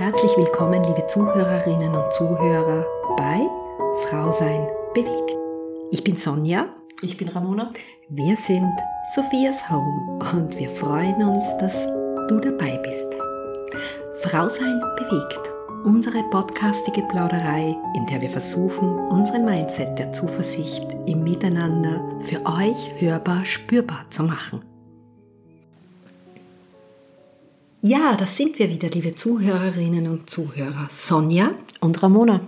herzlich willkommen, liebe Zuhörerinnen und Zuhörer, bei Frau Sein bewegt. Ich bin Sonja. Ich bin Ramona. Wir sind Sophias Home und wir freuen uns, dass du dabei bist. Frau Sein bewegt. Unsere podcastige Plauderei, in der wir versuchen, unseren Mindset der Zuversicht im Miteinander für euch hörbar spürbar zu machen. Ja, das sind wir wieder, liebe Zuhörerinnen und Zuhörer. Sonja und Ramona.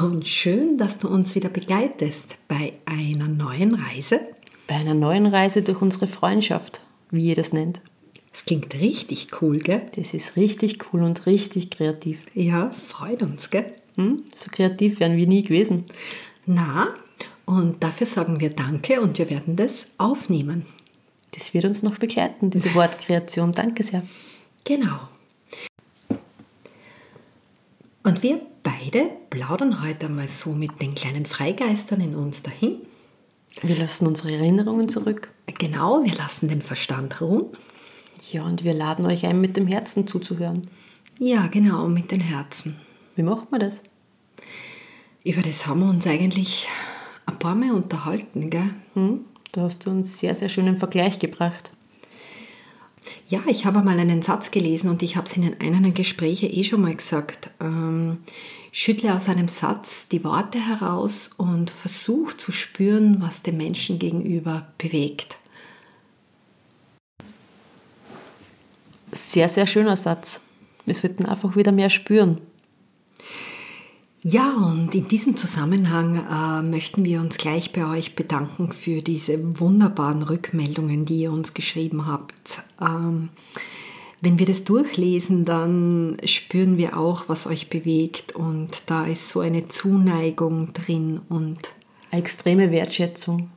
Und schön, dass du uns wieder begleitest bei einer neuen Reise. Bei einer neuen Reise durch unsere Freundschaft, wie ihr das nennt. Das klingt richtig cool, gell? Das ist richtig cool und richtig kreativ. Ja, freut uns, gell? Hm? So kreativ wären wir nie gewesen. Na, und dafür sagen wir Danke und wir werden das aufnehmen. Das wird uns noch begleiten, diese Wortkreation. Danke sehr. Genau. Und wir beide plaudern heute mal so mit den kleinen Freigeistern in uns dahin. Wir lassen unsere Erinnerungen zurück. Genau, wir lassen den Verstand ruhen. Ja, und wir laden euch ein, mit dem Herzen zuzuhören. Ja, genau, mit den Herzen. Wie macht man das? Über das haben wir uns eigentlich ein paar Mal unterhalten, gell? Hm, da hast du uns sehr, sehr schönen Vergleich gebracht. Ja, ich habe mal einen Satz gelesen und ich habe es in einem Gespräch eh schon mal gesagt. Ähm, schüttle aus einem Satz die Worte heraus und versuch zu spüren, was den Menschen gegenüber bewegt. Sehr, sehr schöner Satz. Wir sollten einfach wieder mehr spüren. Ja, und in diesem Zusammenhang äh, möchten wir uns gleich bei euch bedanken für diese wunderbaren Rückmeldungen, die ihr uns geschrieben habt. Ähm, wenn wir das durchlesen, dann spüren wir auch, was euch bewegt und da ist so eine Zuneigung drin und extreme Wertschätzung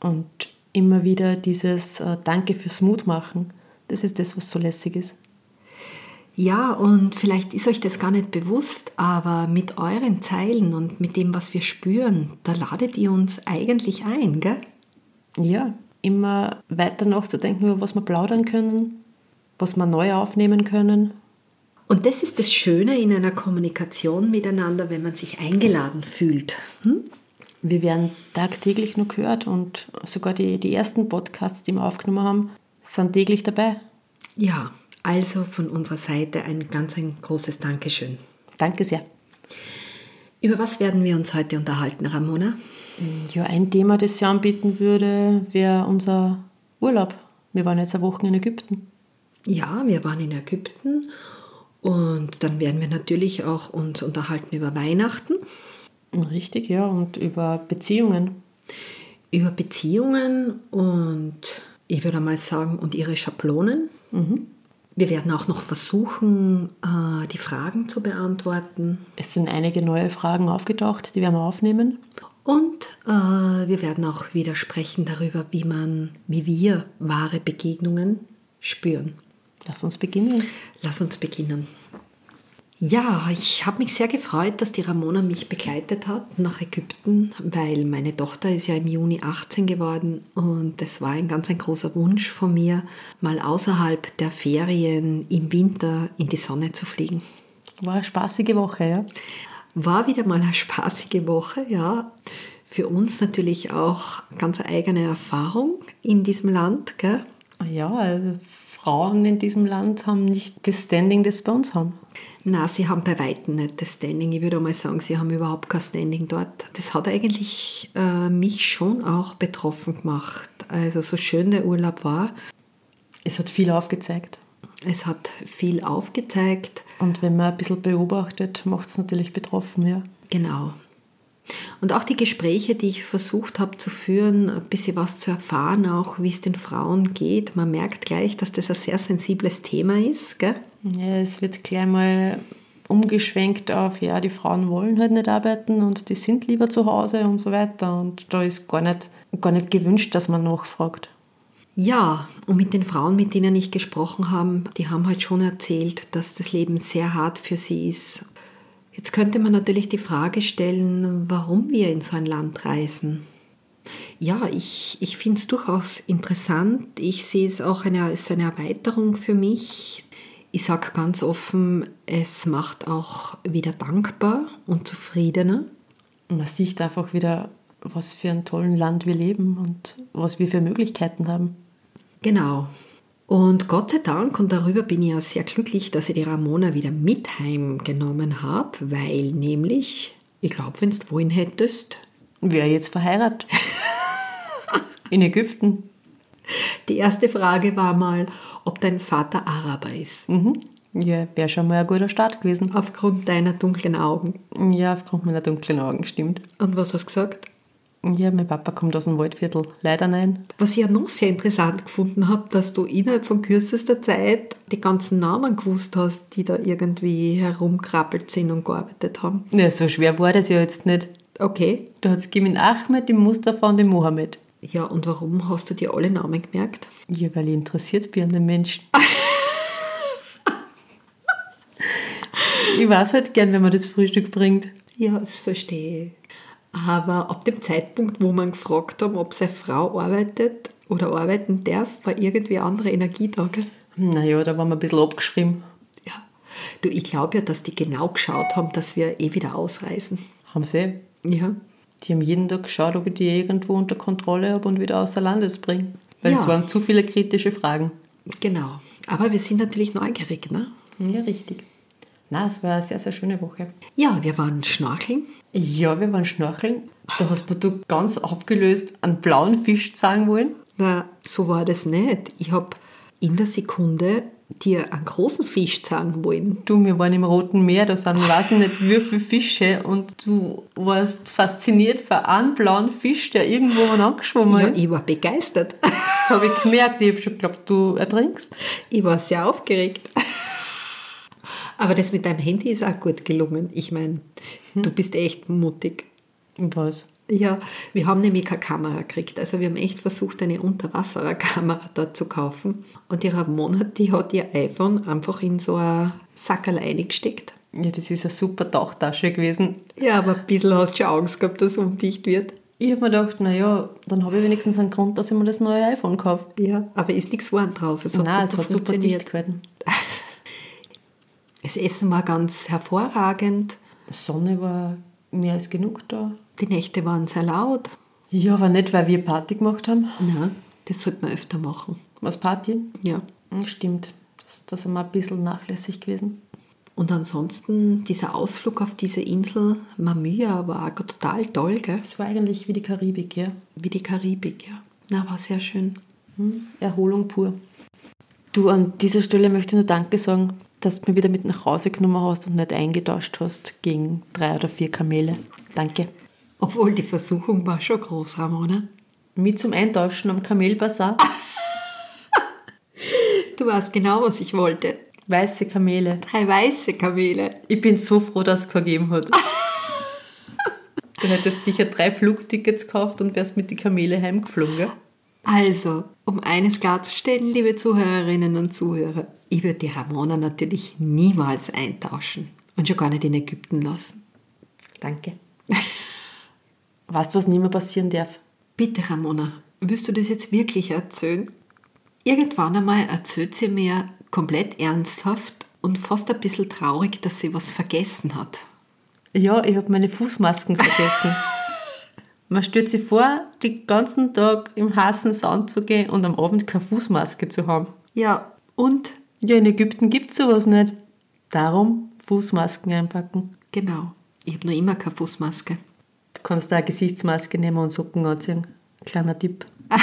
und immer wieder dieses äh, Danke fürs Mutmachen. Das ist das, was so lässig ist. Ja, und vielleicht ist euch das gar nicht bewusst, aber mit euren Zeilen und mit dem, was wir spüren, da ladet ihr uns eigentlich ein, gell? Ja, immer weiter nachzudenken, über was wir plaudern können, was wir neu aufnehmen können. Und das ist das Schöne in einer Kommunikation miteinander, wenn man sich eingeladen fühlt. Hm? Wir werden tagtäglich nur gehört und sogar die, die ersten Podcasts, die wir aufgenommen haben, sind täglich dabei. Ja, also von unserer Seite ein ganz ein großes Dankeschön. Danke sehr. Über was werden wir uns heute unterhalten, Ramona? Ja, ein Thema, das Sie anbieten würde, wäre unser Urlaub. Wir waren jetzt eine Woche in Ägypten. Ja, wir waren in Ägypten und dann werden wir natürlich auch uns unterhalten über Weihnachten. Richtig, ja, und über Beziehungen. Über Beziehungen und ich würde mal sagen, und ihre Schablonen. Mhm. Wir werden auch noch versuchen, äh, die Fragen zu beantworten. Es sind einige neue Fragen aufgetaucht, die werden wir aufnehmen. Und äh, wir werden auch wieder sprechen darüber, wie man, wie wir wahre Begegnungen spüren. Lass uns beginnen. Lass uns beginnen. Ja, ich habe mich sehr gefreut, dass die Ramona mich begleitet hat nach Ägypten, weil meine Tochter ist ja im Juni 18 geworden und das war ein ganz ein großer Wunsch von mir, mal außerhalb der Ferien im Winter in die Sonne zu fliegen. War eine spaßige Woche, ja? War wieder mal eine spaßige Woche, ja. Für uns natürlich auch ganz eigene Erfahrung in diesem Land, gell? Ja, also Frauen in diesem Land haben nicht das Standing, das bei uns haben. Na, sie haben bei weitem nicht das Standing. Ich würde mal sagen, sie haben überhaupt kein Standing dort. Das hat eigentlich äh, mich schon auch betroffen gemacht. Also so schön der Urlaub war. Es hat viel aufgezeigt. Es hat viel aufgezeigt. Und wenn man ein bisschen beobachtet, macht es natürlich betroffen, ja. Genau. Und auch die Gespräche, die ich versucht habe zu führen, ein bisschen was zu erfahren, auch wie es den Frauen geht. Man merkt gleich, dass das ein sehr sensibles Thema ist. Gell? Ja, es wird gleich mal umgeschwenkt auf, ja, die Frauen wollen halt nicht arbeiten und die sind lieber zu Hause und so weiter. Und da ist gar nicht, gar nicht gewünscht, dass man nachfragt. Ja, und mit den Frauen, mit denen ich gesprochen habe, die haben halt schon erzählt, dass das Leben sehr hart für sie ist Jetzt könnte man natürlich die Frage stellen, warum wir in so ein Land reisen. Ja, ich, ich finde es durchaus interessant. Ich sehe es auch eine, als eine Erweiterung für mich. Ich sage ganz offen, es macht auch wieder dankbar und zufriedener. Man sieht einfach wieder, was für ein tolles Land wir leben und was wir für Möglichkeiten haben. Genau. Und Gott sei Dank, und darüber bin ich ja sehr glücklich, dass ich die Ramona wieder mit heimgenommen habe, weil nämlich, ich glaube, wenn du wollen hättest. Wäre jetzt verheiratet. In Ägypten. Die erste Frage war mal, ob dein Vater Araber ist. Mhm. Ja, wäre schon mal ein guter Start gewesen. Aufgrund deiner dunklen Augen. Ja, aufgrund meiner dunklen Augen, stimmt. Und was hast du gesagt? Ja, mein Papa kommt aus dem Waldviertel. Leider nein. Was ich ja noch sehr interessant gefunden habe, dass du innerhalb von kürzester Zeit die ganzen Namen gewusst hast, die da irgendwie herumkrabbelt sind und gearbeitet haben. Ja, so schwer war das ja jetzt nicht. Okay. Da hat es Gimin Ahmed, den Mustafa und den Mohammed. Ja, und warum hast du dir alle Namen gemerkt? Ja, weil ich interessiert bin an den Menschen. ich weiß halt gern, wenn man das Frühstück bringt. Ja, das verstehe ich. Aber ab dem Zeitpunkt, wo man gefragt haben, ob seine Frau arbeitet oder arbeiten darf, war irgendwie eine andere Energie da. Gell? Naja, da waren wir ein bisschen abgeschrieben. Ja. Du, ich glaube ja, dass die genau geschaut haben, dass wir eh wieder ausreisen. Haben sie? Ja. Die haben jeden Tag geschaut, ob ich die irgendwo unter Kontrolle habe und wieder außer Landes bringe. Weil Ja. es waren zu viele kritische Fragen. Genau. Aber wir sind natürlich neugierig, ne? Ja, richtig. Na, es war eine sehr, sehr schöne Woche. Ja, wir waren schnorcheln. Ja, wir waren schnorcheln. Da hast mir du ganz aufgelöst einen blauen Fisch zeigen wollen. Na, so war das nicht. Ich habe in der Sekunde dir einen großen Fisch zeigen wollen. Du, wir waren im Roten Meer, da sind weiß ich nicht wie viele Fische und du warst fasziniert von einem blauen Fisch, der irgendwo angeschwommen Ja, ist. ich war begeistert. Das habe ich gemerkt. Ich habe schon geglaubt, du ertrinkst. Ich war sehr aufgeregt. Aber das mit deinem Handy ist auch gut gelungen. Ich meine, du bist echt mutig. Was? Ja, wir haben nämlich keine Kamera gekriegt. Also wir haben echt versucht, eine Unterwasserkamera dort zu kaufen. Und die Ramona, die hat ihr iPhone einfach in so ein Sackerl eingesteckt. Ja, das ist eine super Tauchtasche gewesen. Ja, aber ein bisschen hast du schon Angst gehabt, dass es undicht wird. Ich habe mir gedacht, naja, dann habe ich wenigstens einen Grund, dass ich mir das neue iPhone kaufe. Ja, aber ist nichts geworden draus. Es hat Nein, es super hat super dicht gehalten. Das Essen war ganz hervorragend. Die Sonne war mehr als genug da. Die Nächte waren sehr laut. Ja, aber nicht, weil wir Party gemacht haben. Na, das sollte man öfter machen. Was Party? Ja. Hm, Stimmt. Das, das sind wir ein bisschen nachlässig gewesen. Und ansonsten dieser Ausflug auf diese Insel Mamia war total toll, gell? Es war eigentlich wie die Karibik, ja. Wie die Karibik, ja. Na, war sehr schön. Hm, Erholung pur. Du, an dieser Stelle möchte ich nur Danke sagen, dass du mich wieder mit nach Hause genommen hast und nicht eingetauscht hast gegen drei oder vier Kamele. Danke. Obwohl die Versuchung war schon groß, Ramona. Mit zum Eintauschen am Kamelbazar. Du weißt genau, was ich wollte. Weiße Kamele. Drei weiße Kamele. Ich bin so froh, dass es gegeben hat. Du hättest sicher drei Flugtickets gekauft und wärst mit die Kamele heimgeflogen. Gell? Also, um eines klarzustellen, liebe Zuhörerinnen und Zuhörer, ich würde die Ramona natürlich niemals eintauschen und schon gar nicht in Ägypten lassen. Danke. Weißt du, was nie mehr passieren darf? Bitte, Ramona, willst du das jetzt wirklich erzählen? Irgendwann einmal erzählt sie mir komplett ernsthaft und fast ein bisschen traurig, dass sie was vergessen hat. Ja, ich habe meine Fußmasken vergessen. Man stellt sich vor, den ganzen Tag im heißen Sand zu gehen und am Abend keine Fußmaske zu haben. Ja, und Ja, in Ägypten gibt es sowas nicht. Darum Fußmasken einpacken. genau, ich habe noch immer keine Fußmaske. Du kannst da eine Gesichtsmaske nehmen und Socken anziehen. Kleiner Tipp.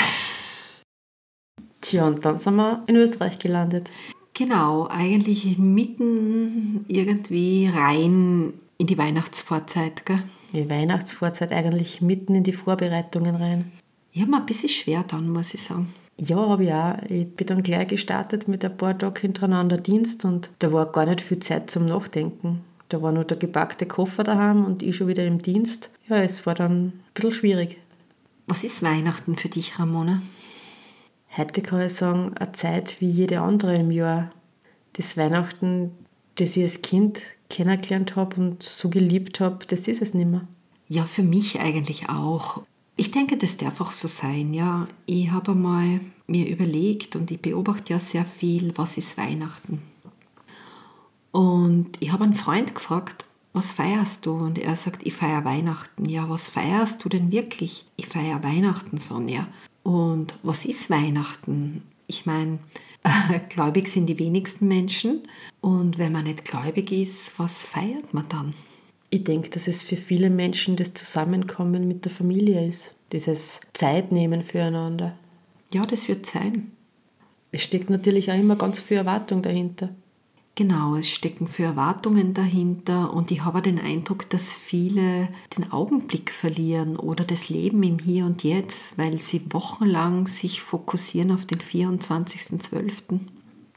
Tja, und dann sind wir in Österreich gelandet. Genau, eigentlich mitten irgendwie rein in die Weihnachtsvorzeit. Gell? Die Weihnachtsvorzeit eigentlich mitten in die Vorbereitungen rein. Ich habe mir ein bisschen schwer dann, muss ich sagen. Ja, habe ich auch. Ich bin dann gleich gestartet mit ein paar Tagen hintereinander Dienst und da war gar nicht viel Zeit zum Nachdenken. Da war nur der gepackte Koffer daheim und ich schon wieder im Dienst. Ja, es war dann ein bisschen schwierig. Was ist Weihnachten für dich, Ramona? Heute kann ich sagen, eine Zeit wie jede andere im Jahr. Das Weihnachten, das ich als Kind kennengelernt habe und so geliebt habe, das ist es nicht mehr. Ja, für mich eigentlich auch. Ich denke, das darf auch so sein, ja. Ich habe einmal mir überlegt und ich beobachte ja sehr viel, was ist Weihnachten. Und ich habe einen Freund gefragt, was feierst du? Und er sagt, ich feiere Weihnachten. Ja, was feierst du denn wirklich? Ich feiere Weihnachten, Sonja. Und was ist Weihnachten? Ich meine, äh, gläubig sind die wenigsten Menschen. Und wenn man nicht gläubig ist, was feiert man dann? Ich denke, dass es für viele Menschen das Zusammenkommen mit der Familie ist. Dieses Zeitnehmen füreinander. Ja, das wird sein. Es steckt natürlich auch immer ganz viel Erwartung dahinter. Genau, es stecken für Erwartungen dahinter und ich habe den Eindruck, dass viele den Augenblick verlieren oder das Leben im Hier und Jetzt, weil sie wochenlang sich fokussieren auf den 24.12.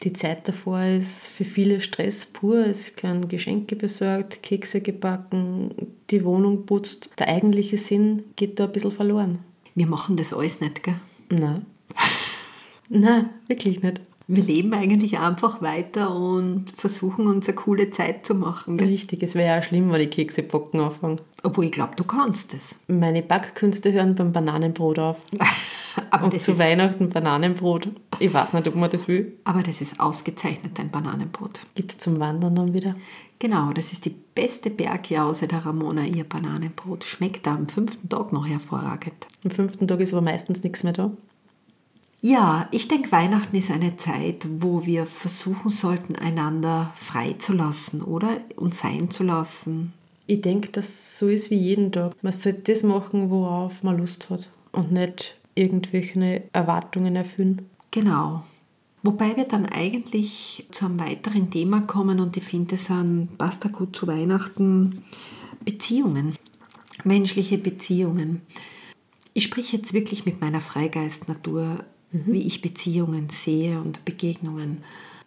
Die Zeit davor ist für viele Stress pur. Es werden Geschenke besorgt, Kekse gebacken, die Wohnung putzt. Der eigentliche Sinn geht da ein bisschen verloren. Wir machen das alles nicht, gell? Nein. Nein, wirklich nicht wir leben eigentlich einfach weiter und versuchen uns eine coole Zeit zu machen. Gell? Richtig, es wäre ja schlimm, wenn ich Kekse backen anfange. Obwohl ich glaube, du kannst es. Meine Backkünste hören beim Bananenbrot auf. Aber und zu Weihnachten Bananenbrot. Ich weiß nicht, ob man das will. Aber das ist ausgezeichnet, ein Bananenbrot. Gibt es zum Wandern dann wieder? Genau, das ist die beste Bergjause der Ramona, ihr Bananenbrot. Schmeckt am fünften Tag noch hervorragend. Am fünften Tag ist aber meistens nichts mehr da. Ja, ich denke, Weihnachten ist eine Zeit, wo wir versuchen sollten, einander freizulassen, oder? Und sein zu lassen. Ich denke, dass so ist wie jeden Tag. Man sollte das machen, worauf man Lust hat und nicht irgendwelche Erwartungen erfüllen. Genau. Wobei wir dann eigentlich zu einem weiteren Thema kommen und ich finde, es passt da gut zu Weihnachten, Beziehungen, menschliche Beziehungen. Ich spreche jetzt wirklich mit meiner Freigeistnatur mhm. wie ich Beziehungen sehe und Begegnungen.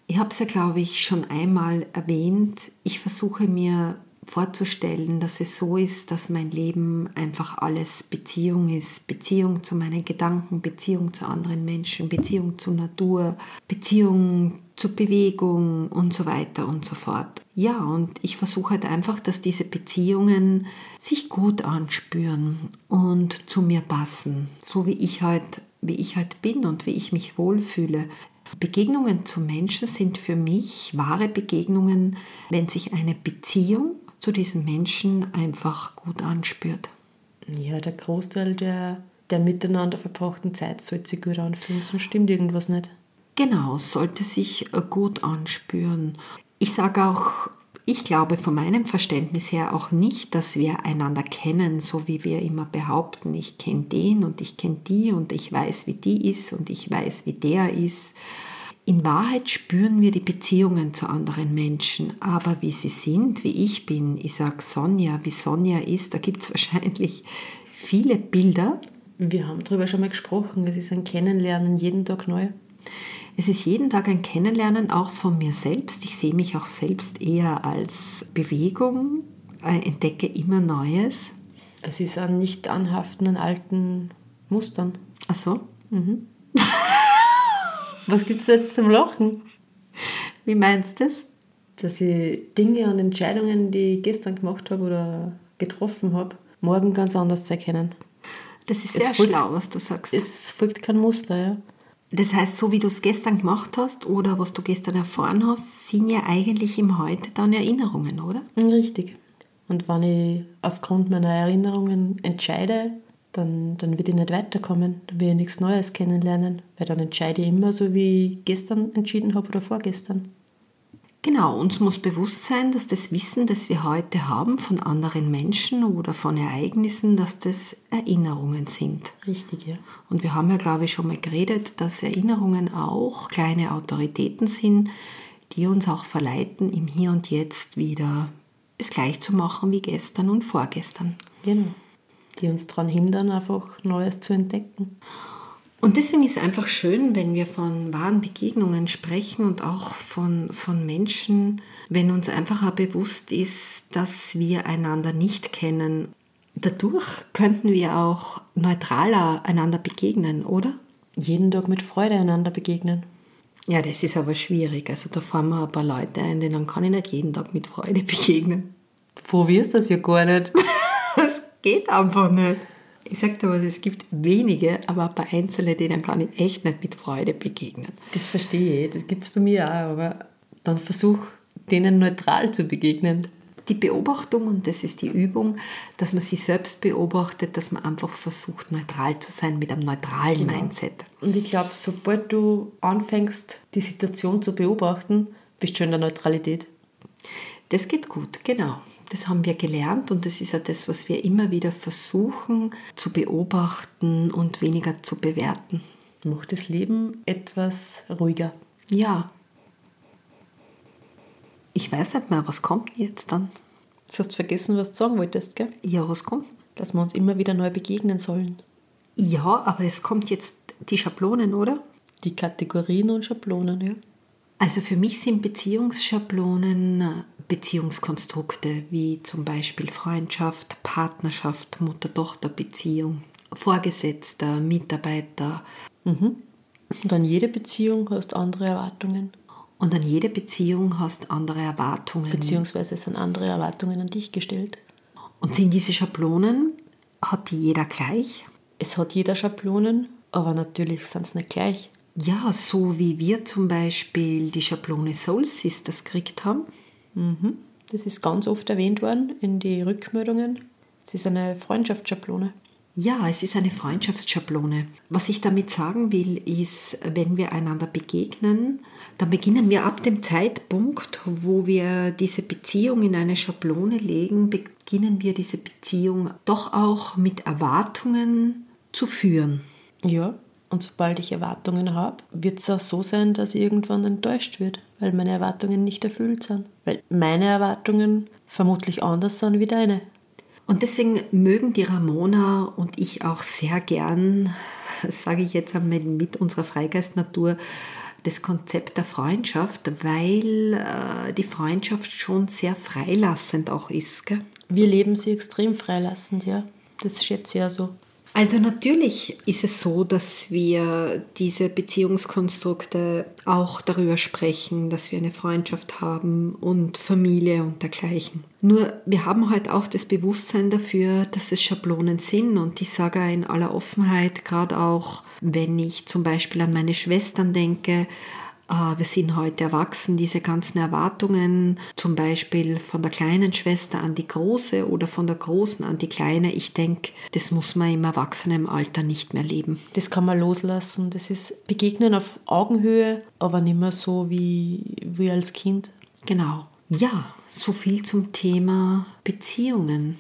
Ich habe es ja, glaube ich, schon einmal erwähnt. Ich versuche mir vorzustellen, dass es so ist, dass mein Leben einfach alles Beziehung ist. Beziehung zu meinen Gedanken, Beziehung zu anderen Menschen, Beziehung zur Natur, Beziehung zur Bewegung und so weiter und so fort. Ja, und ich versuche halt einfach, dass diese Beziehungen sich gut anspüren und zu mir passen, so wie ich halt wie ich halt bin und wie ich mich wohlfühle. Begegnungen zu Menschen sind für mich wahre Begegnungen, wenn sich eine Beziehung zu diesen Menschen einfach gut anspürt. Ja, der Großteil der, der miteinander verbrachten Zeit sollte sich gut anfühlen, sonst stimmt irgendwas nicht. Genau, sollte sich gut anspüren. Ich sage auch ich glaube von meinem Verständnis her auch nicht, dass wir einander kennen, so wie wir immer behaupten, ich kenne den und ich kenne die und ich weiß, wie die ist und ich weiß, wie der ist. In Wahrheit spüren wir die Beziehungen zu anderen Menschen, aber wie sie sind, wie ich bin, ich sage Sonja, wie Sonja ist, da gibt es wahrscheinlich viele Bilder. Wir haben darüber schon mal gesprochen, es ist ein Kennenlernen jeden Tag neu. Es ist jeden Tag ein Kennenlernen auch von mir selbst. Ich sehe mich auch selbst eher als Bewegung, äh, entdecke immer Neues. Es ist ein nicht anhaften an alten Mustern. Ach so? Mhm. Was gibt es jetzt zum Lachen? Wie meinst du das? Dass ich Dinge und Entscheidungen, die ich gestern gemacht habe oder getroffen habe, morgen ganz anders zu erkennen. Das ist sehr folgt, schlau, was du sagst. Es folgt kein Muster, ja. Das heißt, so wie du es gestern gemacht hast oder was du gestern erfahren hast, sind ja eigentlich im Heute dann Erinnerungen, oder? Richtig. Und wenn ich aufgrund meiner Erinnerungen entscheide, dann, dann wird ich nicht weiterkommen. Dann will ich nichts Neues kennenlernen, weil dann entscheide ich immer so, wie ich gestern entschieden habe oder vorgestern. Genau, uns muss bewusst sein, dass das Wissen, das wir heute haben von anderen Menschen oder von Ereignissen, dass das Erinnerungen sind. Richtig, ja. Und wir haben ja, glaube ich, schon mal geredet, dass Erinnerungen auch kleine Autoritäten sind, die uns auch verleiten, im Hier und Jetzt wieder es gleich zu machen wie gestern und vorgestern. Genau. Die uns daran hindern, einfach Neues zu entdecken. Und deswegen ist es einfach schön, wenn wir von wahren Begegnungen sprechen und auch von, von Menschen, wenn uns einfach auch bewusst ist, dass wir einander nicht kennen. Dadurch könnten wir auch neutraler einander begegnen, oder? Jeden Tag mit Freude einander begegnen. Ja, das ist aber schwierig. Also da fahren wir ein paar Leute ein, denen kann ich nicht jeden Tag mit Freude begegnen. Probierst das ja gar nicht. das geht einfach nicht. Ich sage dir was, es gibt wenige, aber bei Einzelnen, denen kann ich echt nicht mit Freude begegnen. Das verstehe ich, das gibt es bei mir auch, aber dann versuch denen neutral zu begegnen. Die Beobachtung, und das ist die Übung, dass man sich selbst beobachtet, dass man einfach versucht, neutral zu sein mit einem neutralen genau. Mindset. Und ich glaube, sobald du anfängst, die Situation zu beobachten, bist du in der Neutralität. Das geht gut, genau. Das haben wir gelernt und das ist ja das, was wir immer wieder versuchen zu beobachten und weniger zu bewerten. Macht das Leben etwas ruhiger. Ja. Ich weiß nicht mehr, was kommt jetzt dann? Du hast vergessen, was du sagen wolltest, gell? Ja, was kommt? Dass wir uns immer wieder neu begegnen sollen. Ja, aber es kommt jetzt die Schablonen, oder? Die Kategorien und Schablonen, ja. Also für mich sind Beziehungsschablonen Beziehungskonstrukte wie zum Beispiel Freundschaft, Partnerschaft, Mutter-Tochter-Beziehung, Vorgesetzter, Mitarbeiter. Mhm. Und an jede Beziehung hast andere Erwartungen. Und an jede Beziehung hast andere Erwartungen. Beziehungsweise sind andere Erwartungen an dich gestellt. Und sind diese Schablonen, hat die jeder gleich? Es hat jeder Schablonen, aber natürlich sind sie nicht gleich. Ja, so wie wir zum Beispiel die Schablone Soul Sisters gekriegt haben. Mhm. Das ist ganz oft erwähnt worden in die Rückmeldungen. Es ist eine Freundschaftsschablone. Ja, es ist eine Freundschaftsschablone. Was ich damit sagen will, ist, wenn wir einander begegnen, dann beginnen wir ab dem Zeitpunkt, wo wir diese Beziehung in eine Schablone legen, beginnen wir diese Beziehung doch auch mit Erwartungen zu führen. Ja, und sobald ich Erwartungen habe, wird es auch so sein, dass ich irgendwann enttäuscht wird, weil meine Erwartungen nicht erfüllt sind. Weil meine Erwartungen vermutlich anders sind wie deine. Und deswegen mögen die Ramona und ich auch sehr gern, sage ich jetzt einmal mit unserer Freigeistnatur, das Konzept der Freundschaft, weil äh, die Freundschaft schon sehr freilassend auch ist. Gell? Wir leben sie extrem freilassend, ja. Das schätze ich ja so. Also natürlich ist es so, dass wir diese Beziehungskonstrukte auch darüber sprechen, dass wir eine Freundschaft haben und Familie und dergleichen. Nur wir haben halt auch das Bewusstsein dafür, dass es Schablonen sind und ich sage in aller Offenheit, gerade auch wenn ich zum Beispiel an meine Schwestern denke, wir sind heute erwachsen, diese ganzen Erwartungen, zum Beispiel von der kleinen Schwester an die große oder von der großen an die kleine, ich denke, das muss man im Erwachsenenalter nicht mehr leben. Das kann man loslassen. Das ist Begegnen auf Augenhöhe, aber nicht mehr so wie, wie als Kind. Genau. Ja, so viel zum Thema Beziehungen.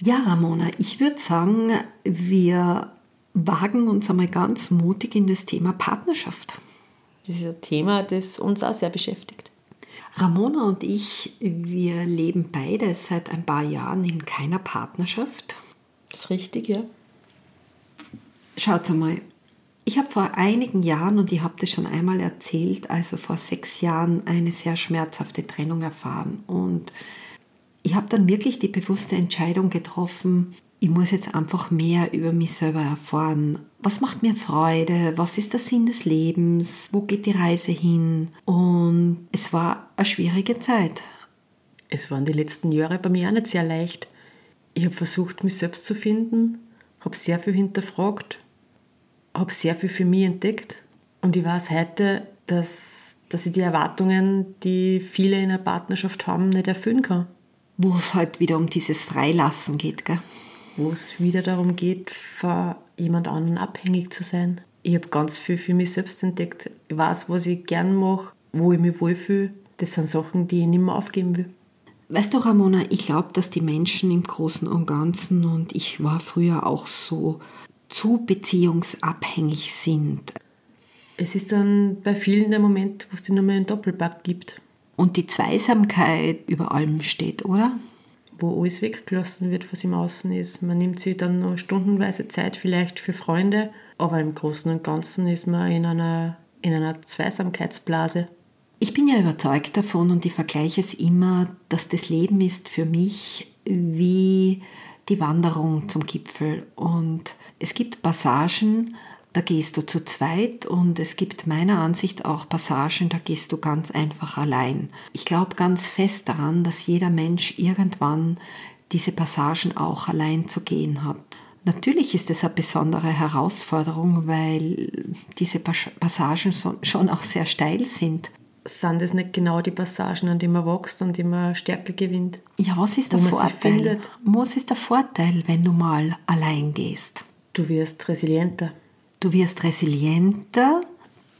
Ja, Ramona, ich würde sagen, wir wagen uns einmal ganz mutig in das Thema Partnerschaft. Das ist ein Thema, das uns auch sehr beschäftigt. Ramona und ich, wir leben beide seit ein paar Jahren in keiner Partnerschaft. Das ist richtig, ja. Schaut einmal, ich habe vor einigen Jahren, und ich habe das schon einmal erzählt, also vor sechs Jahren eine sehr schmerzhafte Trennung erfahren. Und ich habe dann wirklich die bewusste Entscheidung getroffen, ich muss jetzt einfach mehr über mich selber erfahren. Was macht mir Freude? Was ist der Sinn des Lebens? Wo geht die Reise hin? Und es war eine schwierige Zeit. Es waren die letzten Jahre bei mir auch nicht sehr leicht. Ich habe versucht, mich selbst zu finden, habe sehr viel hinterfragt, habe sehr viel für mich entdeckt. Und ich weiß heute, dass, dass ich die Erwartungen, die viele in einer Partnerschaft haben, nicht erfüllen kann. Wo es halt wieder um dieses Freilassen geht, gell? Wo es wieder darum geht, von jemand anderen abhängig zu sein. Ich habe ganz viel für mich selbst entdeckt. Ich weiß, was ich gern mache, wo ich mich wohlfühle. Das sind Sachen, die ich nicht mehr aufgeben will. Weißt du, Ramona, ich glaube, dass die Menschen im Großen und Ganzen, und ich war früher auch so, zu beziehungsabhängig sind. Es ist dann bei vielen der Moment, wo es dir nur mehr einen Doppelpack gibt. Und die Zweisamkeit über allem steht, oder? Wo alles weggelassen wird, was im Außen ist. Man nimmt sich dann noch stundenweise Zeit vielleicht für Freunde, aber im Großen und Ganzen ist man in einer, in einer Zweisamkeitsblase. Ich bin ja überzeugt davon und ich vergleiche es immer, dass das Leben ist für mich wie die Wanderung zum Gipfel. Und es gibt Passagen, da gehst du zu zweit und es gibt meiner Ansicht auch Passagen, da gehst du ganz einfach allein. Ich glaube ganz fest daran, dass jeder Mensch irgendwann diese Passagen auch allein zu gehen hat. Natürlich ist es eine besondere Herausforderung, weil diese Passagen schon auch sehr steil sind. sind das nicht genau die Passagen, an denen man wächst und man Stärke gewinnt? Ja, was ist der Vorteil? Was ist der Vorteil, wenn du mal allein gehst? Du wirst resilienter. Du wirst resilienter,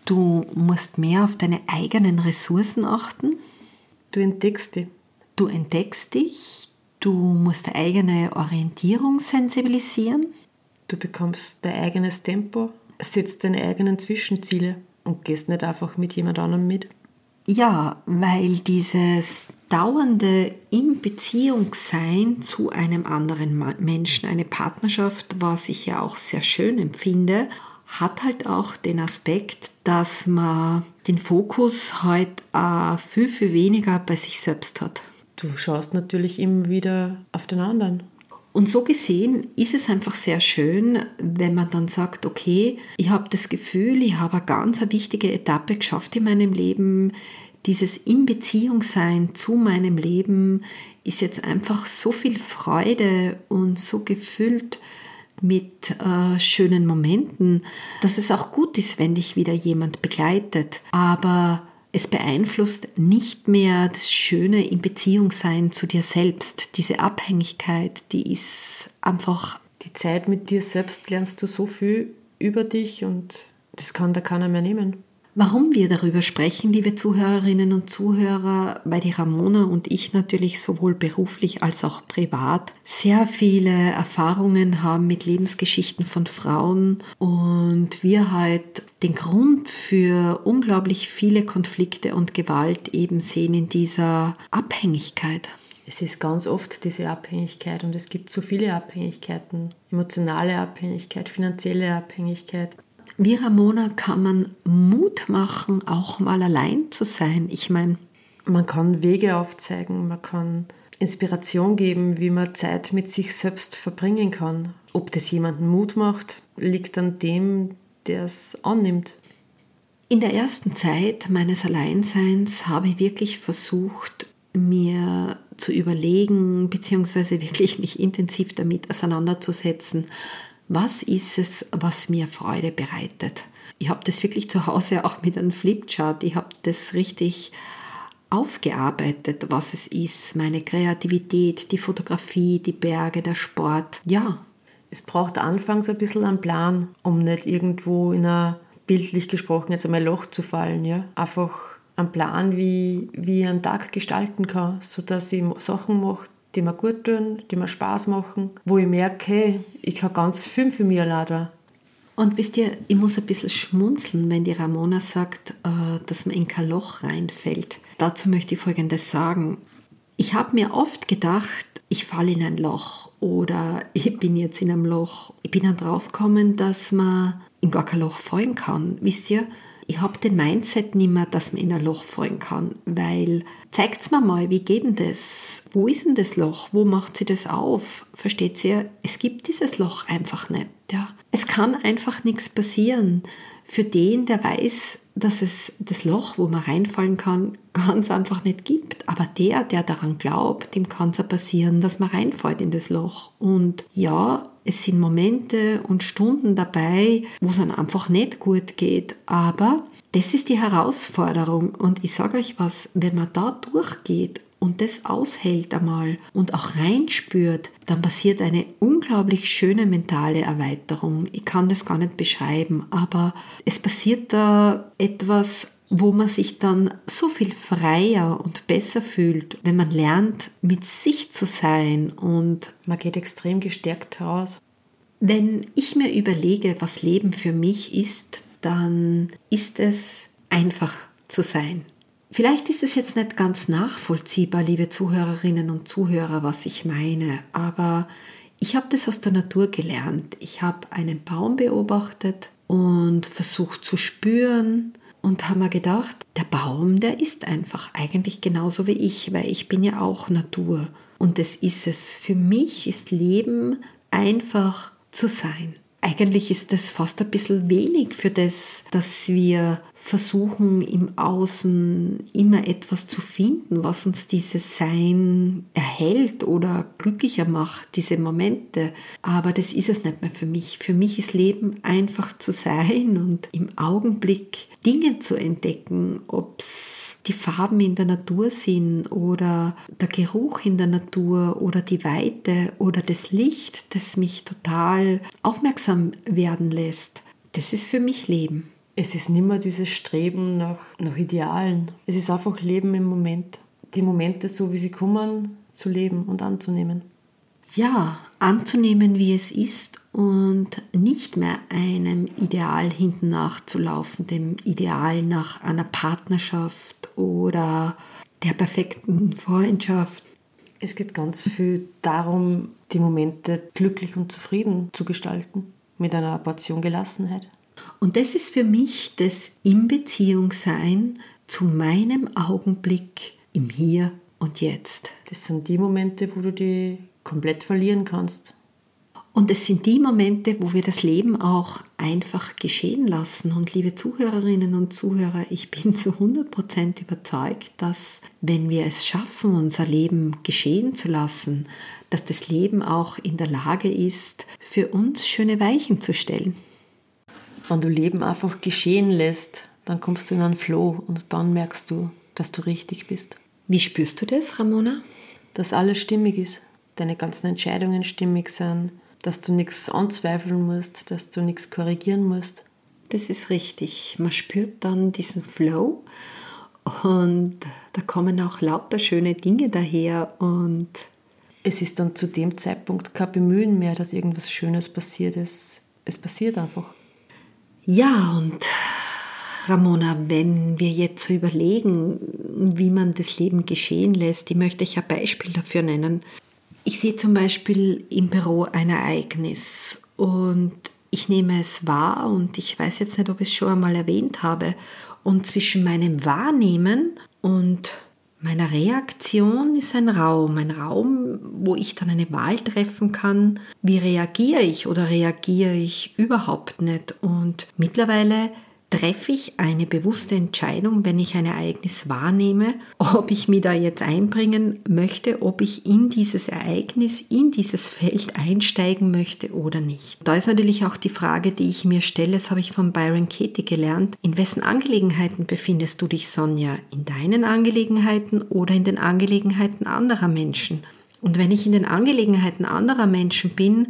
du musst mehr auf deine eigenen Ressourcen achten. Du entdeckst dich. Du entdeckst dich, du musst deine eigene Orientierung sensibilisieren. Du bekommst dein eigenes Tempo, setzt deine eigenen Zwischenziele und gehst nicht einfach mit jemand anderem mit. Ja, weil dieses dauernde in Beziehung sein zu einem anderen Menschen, eine Partnerschaft, was ich ja auch sehr schön empfinde, hat halt auch den Aspekt, dass man den Fokus halt äh, viel, viel weniger bei sich selbst hat. Du schaust natürlich immer wieder auf den anderen. Und so gesehen ist es einfach sehr schön, wenn man dann sagt, okay, ich habe das Gefühl, ich habe eine ganz eine wichtige Etappe geschafft in meinem Leben. Dieses in Beziehung sein zu meinem Leben ist jetzt einfach so viel Freude und so gefüllt mit äh, schönen Momenten, dass es auch gut ist, wenn dich wieder jemand begleitet. Aber es beeinflusst nicht mehr das Schöne im Beziehungssein zu dir selbst. Diese Abhängigkeit, die ist einfach. Die Zeit mit dir selbst lernst du so viel über dich und das kann da keiner mehr nehmen. Warum wir darüber sprechen, liebe Zuhörerinnen und Zuhörer, weil die Ramona und ich natürlich sowohl beruflich als auch privat sehr viele Erfahrungen haben mit Lebensgeschichten von Frauen und wir halt den Grund für unglaublich viele Konflikte und Gewalt eben sehen in dieser Abhängigkeit. Es ist ganz oft diese Abhängigkeit und es gibt so viele Abhängigkeiten. Emotionale Abhängigkeit, finanzielle Abhängigkeit. Wie Ramona kann man Mut machen, auch mal allein zu sein? Ich meine, man kann Wege aufzeigen, man kann Inspiration geben, wie man Zeit mit sich selbst verbringen kann. Ob das jemanden Mut macht, liegt an dem, der es annimmt. In der ersten Zeit meines Alleinseins habe ich wirklich versucht, mir zu überlegen, beziehungsweise wirklich mich intensiv damit auseinanderzusetzen, was ist es, was mir Freude bereitet. Ich habe das wirklich zu Hause auch mit einem Flipchart, ich habe das richtig aufgearbeitet, was es ist, meine Kreativität, die Fotografie, die Berge, der Sport. Ja. Es braucht anfangs ein bisschen einen Plan, um nicht irgendwo in ein bildlich gesprochen jetzt einmal Loch zu fallen. Ja? Einfach einen Plan, wie, wie ich einen Tag gestalten kann, sodass ich Sachen mache, die mir gut tun, die mir Spaß machen, wo ich merke, ich kann ganz viel für mich alleine. Und wisst ihr, ich muss ein bisschen schmunzeln, wenn die Ramona sagt, äh, dass man in kein Loch reinfällt. Dazu möchte ich Folgendes sagen. Ich habe mir oft gedacht, ich falle in ein Loch oder ich bin jetzt in einem Loch. Ich bin dann draufgekommen, dass man in gar kein Loch fallen kann. Wisst ihr, ich habe den Mindset nicht mehr, dass man in ein Loch fallen kann, weil zeigt's mir mal, wie geht denn das? Wo ist denn das Loch? Wo macht sie das auf? Versteht ihr? Es gibt dieses Loch einfach nicht. Ja. Es kann einfach nichts passieren. Für den, der weiß, dass es das Loch, wo man reinfallen kann, ganz einfach nicht gibt. Aber der, der daran glaubt, dem kann es ja passieren, dass man reinfällt in das Loch. Und ja, es sind Momente und Stunden dabei, wo es dann einfach nicht gut geht. Aber das ist die Herausforderung. Und ich sage euch was, wenn man da durchgeht und das aushält einmal und auch reinspürt, dann passiert eine unglaublich schöne mentale Erweiterung. Ich kann das gar nicht beschreiben, aber es passiert da etwas wo man sich dann so viel freier und besser fühlt, wenn man lernt, mit sich zu sein und man geht extrem gestärkt heraus. Wenn ich mir überlege, was Leben für mich ist, dann ist es einfach zu sein. Vielleicht ist es jetzt nicht ganz nachvollziehbar, liebe Zuhörerinnen und Zuhörer, was ich meine, aber ich habe das aus der Natur gelernt. Ich habe einen Baum beobachtet und versucht zu spüren, und haben mir gedacht, der Baum, der ist einfach eigentlich genauso wie ich, weil ich bin ja auch Natur. Und das ist es. Für mich ist Leben einfach zu sein eigentlich ist das fast ein bisschen wenig für das, dass wir versuchen im Außen immer etwas zu finden, was uns dieses Sein erhält oder glücklicher macht, diese Momente. Aber das ist es nicht mehr für mich. Für mich ist Leben einfach zu sein und im Augenblick Dinge zu entdecken, ob es die Farben in der Natur sind oder der Geruch in der Natur oder die Weite oder das Licht, das mich total aufmerksam werden lässt. Das ist für mich Leben. Es ist nicht mehr dieses Streben nach, nach Idealen. Es ist einfach Leben im Moment. Die Momente, so wie sie kommen, zu leben und anzunehmen. Ja, anzunehmen, wie es ist und nicht mehr einem Ideal hinten nachzulaufen, dem Ideal nach einer Partnerschaft oder der perfekten Freundschaft. Es geht ganz viel darum, die Momente glücklich und zufrieden zu gestalten, mit einer Portion Gelassenheit. Und das ist für mich das In Beziehung sein zu meinem Augenblick im Hier und Jetzt. Das sind die Momente, wo du die komplett verlieren kannst. Und es sind die Momente, wo wir das Leben auch einfach geschehen lassen. Und liebe Zuhörerinnen und Zuhörer, ich bin zu 100% überzeugt, dass wenn wir es schaffen, unser Leben geschehen zu lassen, dass das Leben auch in der Lage ist, für uns schöne Weichen zu stellen. Wenn du Leben einfach geschehen lässt, dann kommst du in einen Flow und dann merkst du, dass du richtig bist. Wie spürst du das, Ramona? Dass alles stimmig ist, deine ganzen Entscheidungen stimmig sind, dass du nichts anzweifeln musst, dass du nichts korrigieren musst. Das ist richtig. Man spürt dann diesen Flow und da kommen auch lauter schöne Dinge daher und es ist dann zu dem Zeitpunkt kein Bemühen mehr, dass irgendwas Schönes passiert ist. Es passiert einfach. Ja, und Ramona, wenn wir jetzt so überlegen, wie man das Leben geschehen lässt, die möchte ich ein Beispiel dafür nennen. Ich sehe zum Beispiel im Büro ein Ereignis und ich nehme es wahr und ich weiß jetzt nicht, ob ich es schon einmal erwähnt habe. Und zwischen meinem Wahrnehmen und meiner Reaktion ist ein Raum, ein Raum, wo ich dann eine Wahl treffen kann, wie reagiere ich oder reagiere ich überhaupt nicht. Und mittlerweile treffe ich eine bewusste Entscheidung, wenn ich ein Ereignis wahrnehme, ob ich mich da jetzt einbringen möchte, ob ich in dieses Ereignis, in dieses Feld einsteigen möchte oder nicht. Da ist natürlich auch die Frage, die ich mir stelle, das habe ich von Byron Katie gelernt, in wessen Angelegenheiten befindest du dich, Sonja? In deinen Angelegenheiten oder in den Angelegenheiten anderer Menschen? Und wenn ich in den Angelegenheiten anderer Menschen bin,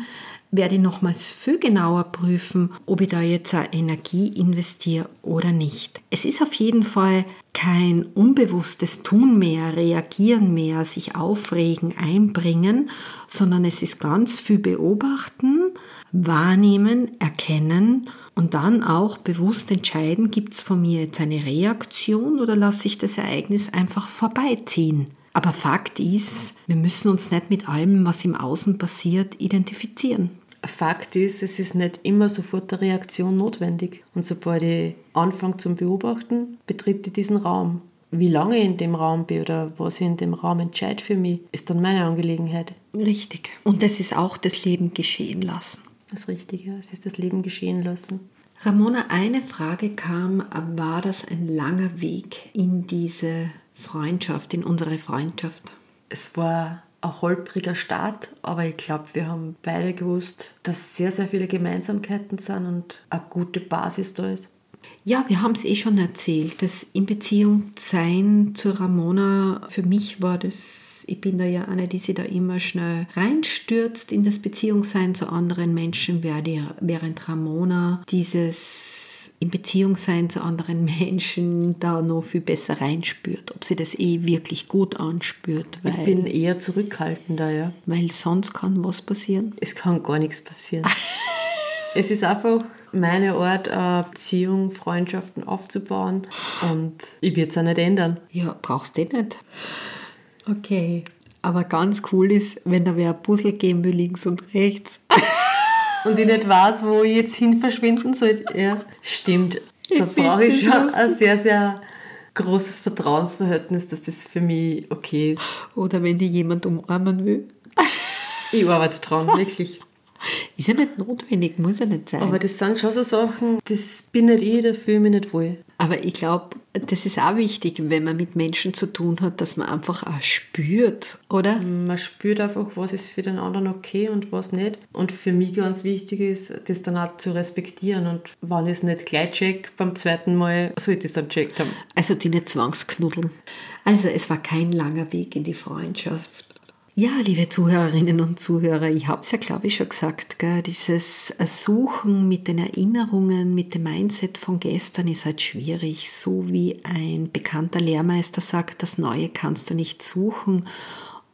werde ich nochmals viel genauer prüfen, ob ich da jetzt eine Energie investiere oder nicht. Es ist auf jeden Fall kein unbewusstes Tun mehr, Reagieren mehr, sich aufregen, einbringen, sondern es ist ganz viel Beobachten, Wahrnehmen, Erkennen und dann auch bewusst entscheiden, gibt es von mir jetzt eine Reaktion oder lasse ich das Ereignis einfach vorbeiziehen. Aber Fakt ist, wir müssen uns nicht mit allem, was im Außen passiert, identifizieren. Fakt ist, es ist nicht immer sofort eine Reaktion notwendig. Und sobald ich anfange zum Beobachten, betritt ich diesen Raum. Wie lange ich in dem Raum bin oder was ich in dem Raum entscheide für mich, ist dann meine Angelegenheit. Richtig. Und das ist auch das Leben geschehen lassen. Das Richtige, es ist das Leben geschehen lassen. Ramona, eine Frage kam, war das ein langer Weg in diese Freundschaft, in unsere Freundschaft? Es war ein holpriger Start, aber ich glaube, wir haben beide gewusst, dass sehr, sehr viele Gemeinsamkeiten sind und eine gute Basis da ist. Ja, wir haben es eh schon erzählt, dass in Beziehung sein zu Ramona, für mich war das, ich bin da ja eine, die sich da immer schnell reinstürzt in das Beziehungssein zu anderen Menschen, während Ramona dieses in Beziehung sein zu anderen Menschen da noch viel besser reinspürt, ob sie das eh wirklich gut anspürt. ich bin eher zurückhaltender, ja. Weil sonst kann was passieren? Es kann gar nichts passieren. es ist einfach meine Art, eine Beziehung, Freundschaften aufzubauen und ich würde es auch nicht ändern. Ja, brauchst du eh nicht. Okay. Aber ganz cool ist, wenn da wer ein Puzzle geben will, links und rechts. und ich nicht weiß, wo ich jetzt hin verschwinden soll. Ja, stimmt. Da brauche ich schon ein sehr, sehr großes Vertrauensverhältnis, dass das für mich okay ist. Oder wenn die jemand umarmen will. Ich arbeite dran, wirklich. Ist ja nicht notwendig, muss ja nicht sein. Aber das sind schon so Sachen, das bin nicht ich, da fühle ich mich nicht wohl. Aber ich glaube, das ist auch wichtig, wenn man mit Menschen zu tun hat, dass man einfach auch spürt, oder? Man spürt einfach, was ist für den anderen okay und was nicht. Und für mich ganz wichtig ist, das dann auch zu respektieren. Und wenn ich es nicht gleich check, beim zweiten Mal sollte ich es dann checkt haben. Also die nicht zwangsknuddeln. Also es war kein langer Weg in die Freundschaft. Ja, liebe Zuhörerinnen und Zuhörer, ich habe es ja, glaube ich, schon gesagt, gell, dieses Suchen mit den Erinnerungen, mit dem Mindset von gestern ist halt schwierig. So wie ein bekannter Lehrmeister sagt, das Neue kannst du nicht suchen.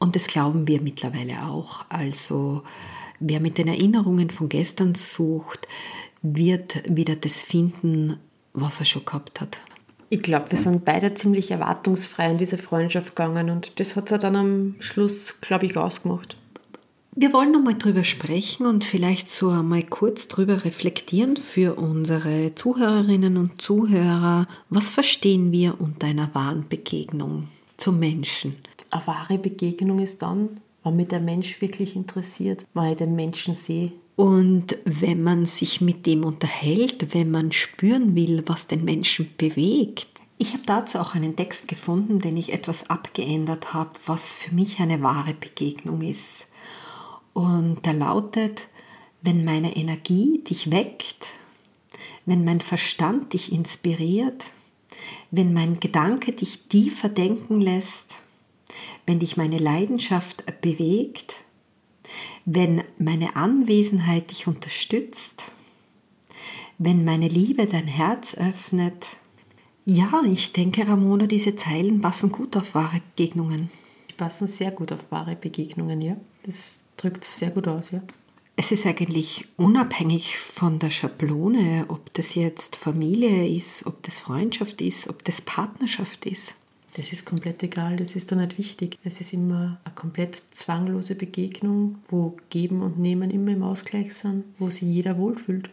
Und das glauben wir mittlerweile auch. Also wer mit den Erinnerungen von gestern sucht, wird wieder das finden, was er schon gehabt hat. Ich glaube, wir sind beide ziemlich erwartungsfrei in diese Freundschaft gegangen und das hat es ja dann am Schluss, glaube ich, ausgemacht. Wir wollen nochmal drüber sprechen und vielleicht so einmal kurz drüber reflektieren für unsere Zuhörerinnen und Zuhörer. Was verstehen wir unter einer wahren Begegnung zum Menschen? Eine wahre Begegnung ist dann, wenn mich der Mensch wirklich interessiert, wenn ich den Menschen sehe. Und wenn man sich mit dem unterhält, wenn man spüren will, was den Menschen bewegt. Ich habe dazu auch einen Text gefunden, den ich etwas abgeändert habe, was für mich eine wahre Begegnung ist. Und der lautet, wenn meine Energie dich weckt, wenn mein Verstand dich inspiriert, wenn mein Gedanke dich tiefer denken lässt, wenn dich meine Leidenschaft bewegt, wenn meine Anwesenheit dich unterstützt, wenn meine Liebe dein Herz öffnet. Ja, ich denke, Ramona, diese Zeilen passen gut auf wahre Begegnungen. Die passen sehr gut auf wahre Begegnungen, ja. Das drückt sehr gut aus, ja. Es ist eigentlich unabhängig von der Schablone, ob das jetzt Familie ist, ob das Freundschaft ist, ob das Partnerschaft ist. Das ist komplett egal, das ist da nicht wichtig. Es ist immer eine komplett zwanglose Begegnung, wo Geben und Nehmen immer im Ausgleich sind, wo sich jeder wohlfühlt.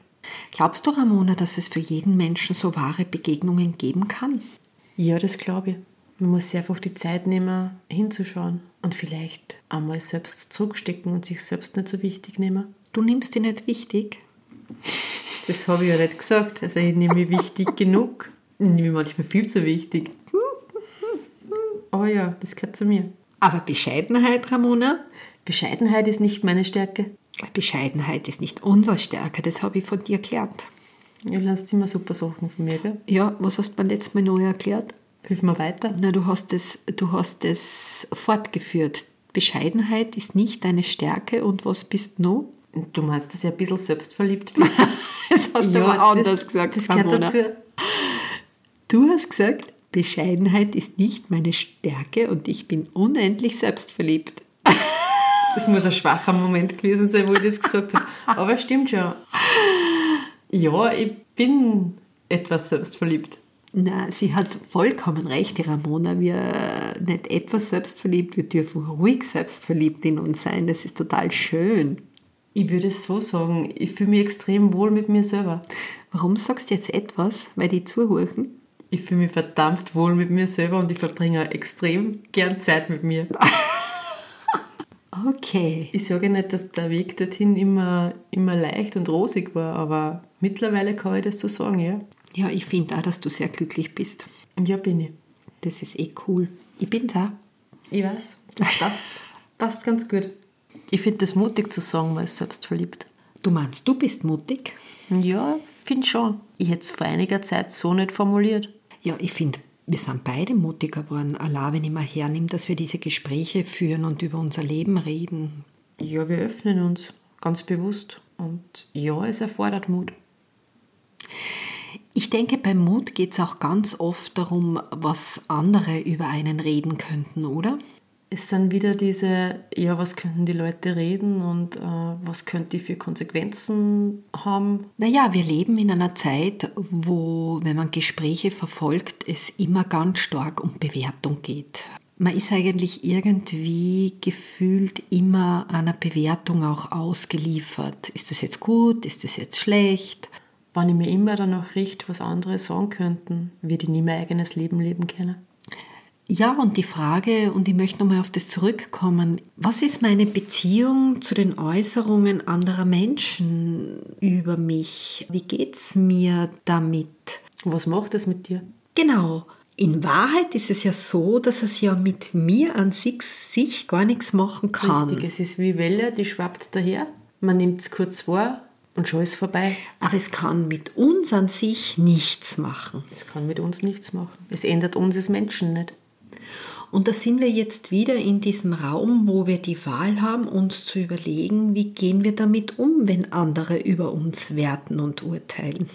Glaubst du, Ramona, dass es für jeden Menschen so wahre Begegnungen geben kann? Ja, das glaube ich. Man muss sich einfach die Zeit nehmen, hinzuschauen und vielleicht einmal selbst zurückstecken und sich selbst nicht so wichtig nehmen. Du nimmst die nicht wichtig? Das habe ich ja nicht gesagt. Also ich nehme mich wichtig genug. Ich nehme mich manchmal viel zu wichtig. Aber ja, das gehört zu mir. Aber Bescheidenheit, Ramona? Bescheidenheit ist nicht meine Stärke. Bescheidenheit ist nicht unsere Stärke, das habe ich von dir gelernt. Du lernst immer super Sachen von mir, gell? Ja, was hast du mir letztes Mal neu erklärt? Hilf mir weiter. Na, du hast es, du hast es fortgeführt. Bescheidenheit ist nicht deine Stärke und was bist du noch? Du meinst, dass ich ein bisschen selbstverliebt bin? das hast du ja, aber anders das, gesagt. Das gehört dazu. Du hast gesagt, Bescheidenheit ist nicht meine Stärke und ich bin unendlich selbstverliebt. Das muss ein schwacher Moment gewesen sein, wo ich das gesagt habe. Aber stimmt schon. Ja, ich bin etwas selbstverliebt. Na, sie hat vollkommen recht, die Ramona. Wir nicht etwas selbstverliebt, wir dürfen ruhig selbstverliebt in uns sein. Das ist total schön. Ich würde es so sagen, ich fühle mich extrem wohl mit mir selber. Warum sagst du jetzt etwas? Weil die zuhören? Ich fühle mich verdammt wohl mit mir selber und ich verbringe extrem gern Zeit mit mir. Okay. Ich sage nicht, dass der Weg dorthin immer, immer leicht und rosig war, aber mittlerweile kann ich das so sagen, ja. Ja, ich finde auch, dass du sehr glücklich bist. Ja, bin ich. Das ist eh cool. Ich bin da. Ich weiß, das passt, passt ganz gut. Ich finde das mutig zu sagen, weil es selbstverliebt. Du meinst, du bist mutig? Ja, finde schon. Ich hätte es vor einiger Zeit so nicht formuliert. Ja, ich finde, wir sind beide mutiger geworden, allein wenn ich mal hernehme, dass wir diese Gespräche führen und über unser Leben reden. Ja, wir öffnen uns ganz bewusst. Und ja, es erfordert Mut. Ich denke, beim Mut geht es auch ganz oft darum, was andere über einen reden könnten, oder? Es sind wieder diese, ja, was könnten die Leute reden und äh, was könnte die für Konsequenzen haben? Naja, wir leben in einer Zeit, wo, wenn man Gespräche verfolgt, es immer ganz stark um Bewertung geht. Man ist eigentlich irgendwie gefühlt immer einer Bewertung auch ausgeliefert. Ist das jetzt gut? Ist das jetzt schlecht? Wenn ich mir immer danach richte, was andere sagen könnten, würde ich nie mein eigenes Leben leben können. Ja, und die Frage, und ich möchte nochmal auf das zurückkommen, was ist meine Beziehung zu den Äußerungen anderer Menschen über mich? Wie geht es mir damit? Was macht das mit dir? Genau. In Wahrheit ist es ja so, dass es ja mit mir an sich, sich gar nichts machen kann. Richtig, es ist wie Welle, die schwappt daher. Man nimmt es kurz vor und schon ist vorbei. Aber es kann mit uns an sich nichts machen. Es kann mit uns nichts machen. Es ändert uns als Menschen nicht. Und da sind wir jetzt wieder in diesem Raum, wo wir die Wahl haben, uns zu überlegen, wie gehen wir damit um, wenn andere über uns werten und urteilen.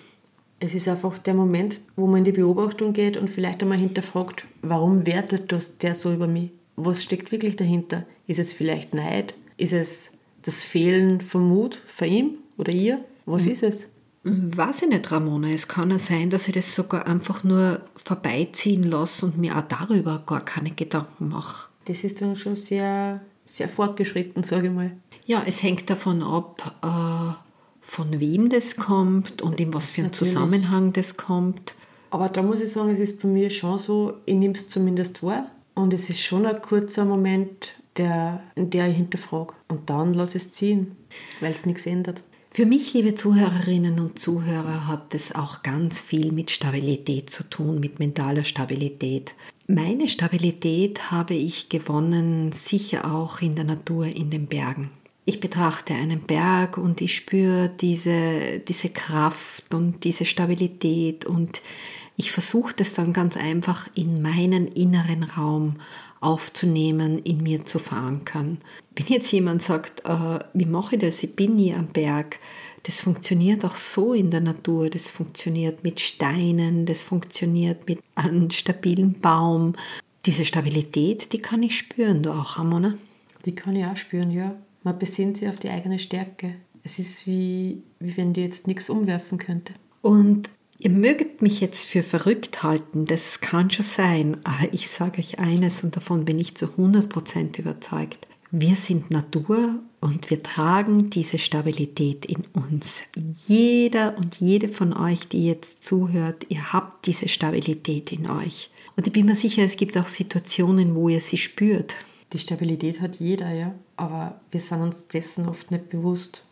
Es ist einfach der Moment, wo man in die Beobachtung geht und vielleicht einmal hinterfragt, warum wertet das der so über mich? Was steckt wirklich dahinter? Ist es vielleicht Neid? Ist es das Fehlen von Mut für ihn oder ihr? Was mhm. ist es? Weiß ich nicht, Ramona. Es kann ja sein, dass ich das sogar einfach nur vorbeiziehen lasse und mir auch darüber gar keine Gedanken mache. Das ist dann schon sehr, sehr fortgeschritten, sage ich mal. Ja, es hängt davon ab, äh, von wem das kommt und in was für einen Zusammenhang das kommt. Aber da muss ich sagen, es ist bei mir schon so, ich nehme es zumindest wahr und es ist schon ein kurzer Moment, der, in der ich hinterfrage. Und dann lasse ich es ziehen, weil es nichts ändert. Für mich, liebe Zuhörerinnen und Zuhörer, hat es auch ganz viel mit Stabilität zu tun, mit mentaler Stabilität. Meine Stabilität habe ich gewonnen, sicher auch in der Natur, in den Bergen. Ich betrachte einen Berg und ich spüre diese, diese Kraft und diese Stabilität und ich versuche das dann ganz einfach in meinen inneren Raum aufzunehmen, in mir zu verankern. Wenn jetzt jemand sagt, äh, wie mache ich das, ich bin nie am Berg, das funktioniert auch so in der Natur, das funktioniert mit Steinen, das funktioniert mit einem stabilen Baum. Diese Stabilität, die kann ich spüren, du auch, Ramona? Die kann ich auch spüren, ja. Man besinnt sich auf die eigene Stärke. Es ist wie, wie wenn dir jetzt nichts umwerfen könnte. Und Ihr mögt mich jetzt für verrückt halten, das kann schon sein, aber ich sage euch eines und davon bin ich zu 100% überzeugt. Wir sind Natur und wir tragen diese Stabilität in uns. Jeder und jede von euch, die jetzt zuhört, ihr habt diese Stabilität in euch. Und ich bin mir sicher, es gibt auch Situationen, wo ihr sie spürt. Die Stabilität hat jeder, ja, aber wir sind uns dessen oft nicht bewusst.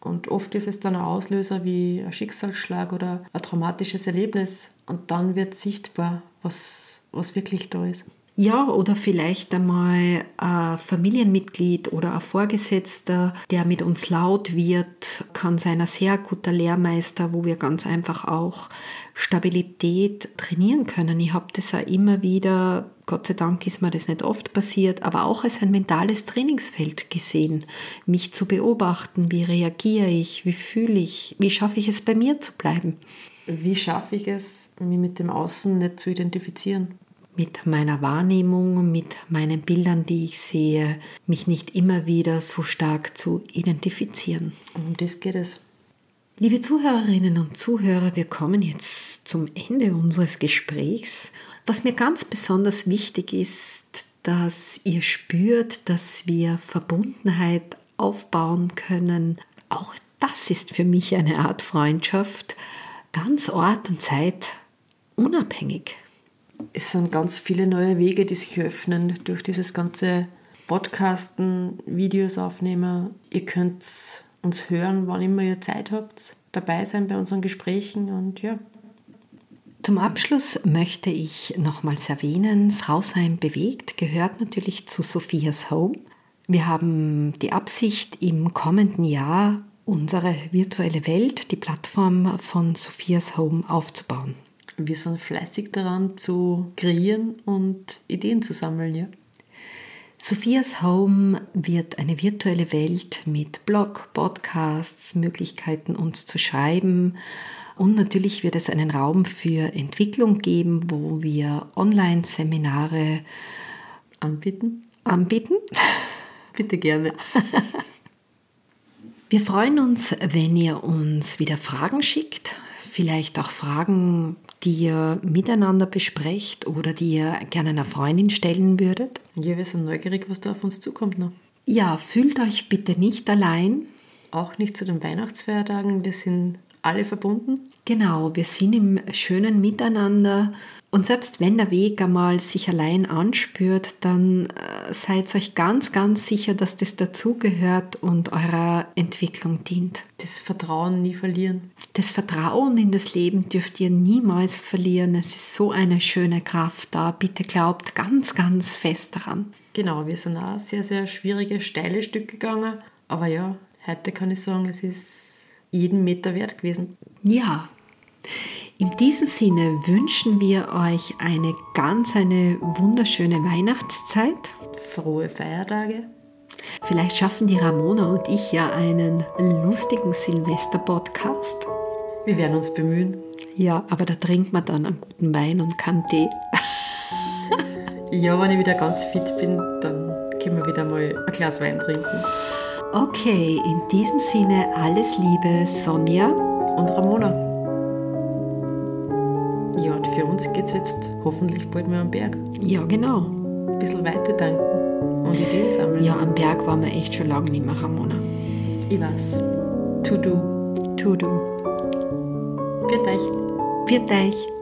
Und oft ist es dann ein Auslöser wie ein Schicksalsschlag oder ein traumatisches Erlebnis. Und dann wird sichtbar, was, was wirklich da ist. Ja, oder vielleicht einmal ein Familienmitglied oder ein Vorgesetzter, der mit uns laut wird, kann sein ein sehr guter Lehrmeister, wo wir ganz einfach auch Stabilität trainieren können. Ich habe das auch immer wieder, Gott sei Dank ist mir das nicht oft passiert, aber auch als ein mentales Trainingsfeld gesehen, mich zu beobachten, wie reagiere ich, wie fühle ich, wie schaffe ich es bei mir zu bleiben. Wie schaffe ich es, mich mit dem Außen nicht zu identifizieren? mit meiner Wahrnehmung, mit meinen Bildern, die ich sehe, mich nicht immer wieder so stark zu identifizieren. Um das geht es. Liebe Zuhörerinnen und Zuhörer, wir kommen jetzt zum Ende unseres Gesprächs. Was mir ganz besonders wichtig ist, dass ihr spürt, dass wir Verbundenheit aufbauen können. Auch das ist für mich eine Art Freundschaft, ganz Ort und Zeit unabhängig es sind ganz viele neue Wege, die sich öffnen durch dieses ganze Podcasten, Videos aufnehmen. Ihr könnt uns hören, wann immer ihr Zeit habt, dabei sein bei unseren Gesprächen und ja. Zum Abschluss möchte ich nochmals erwähnen, Frau sein bewegt gehört natürlich zu Sophias Home. Wir haben die Absicht, im kommenden Jahr unsere virtuelle Welt, die Plattform von Sophias Home aufzubauen wir sind fleißig daran zu kreieren und Ideen zu sammeln, ja. Sophias Home wird eine virtuelle Welt mit Blog, Podcasts, Möglichkeiten uns zu schreiben und natürlich wird es einen Raum für Entwicklung geben, wo wir Online-Seminare anbieten. Anbieten? Bitte gerne. Wir freuen uns, wenn ihr uns wieder Fragen schickt, vielleicht auch Fragen die ihr miteinander besprecht oder die ihr gerne einer Freundin stellen würdet? Ja, wir sind neugierig, was da auf uns zukommt noch. Ja, fühlt euch bitte nicht allein. Auch nicht zu den Weihnachtsfeiertagen. Wir sind alle verbunden. Genau, wir sind im schönen Miteinander. Und selbst wenn der Weg einmal sich allein anspürt, dann äh, seid euch ganz, ganz sicher, dass das dazugehört und eurer Entwicklung dient. Das Vertrauen nie verlieren. Das Vertrauen in das Leben dürft ihr niemals verlieren. Es ist so eine schöne Kraft da. Bitte glaubt ganz, ganz fest daran. Genau, wir sind auch sehr, sehr schwierige, steile Stücke gegangen. Aber ja, heute kann ich sagen, es ist jeden Meter wert gewesen. Ja. In diesem Sinne wünschen wir euch eine ganz, eine wunderschöne Weihnachtszeit. Frohe Feiertage. Vielleicht schaffen die Ramona und ich ja einen lustigen Silvester-Podcast. Wir werden uns bemühen. Ja, aber da trinkt man dann einen guten Wein und kann Tee. ja, wenn ich wieder ganz fit bin, dann können wir wieder mal ein Glas Wein trinken. Okay, in diesem Sinne alles Liebe, Sonja und Ramona. Ja, und für uns geht es jetzt hoffentlich bald mal am Berg. Ja, genau. Ein bisschen weiter danken und Ideen sammeln. Ja, am Berg waren wir echt schon lange nicht mehr, Ramona. Ich weiß. To do. To do. Viert euch. Viert euch.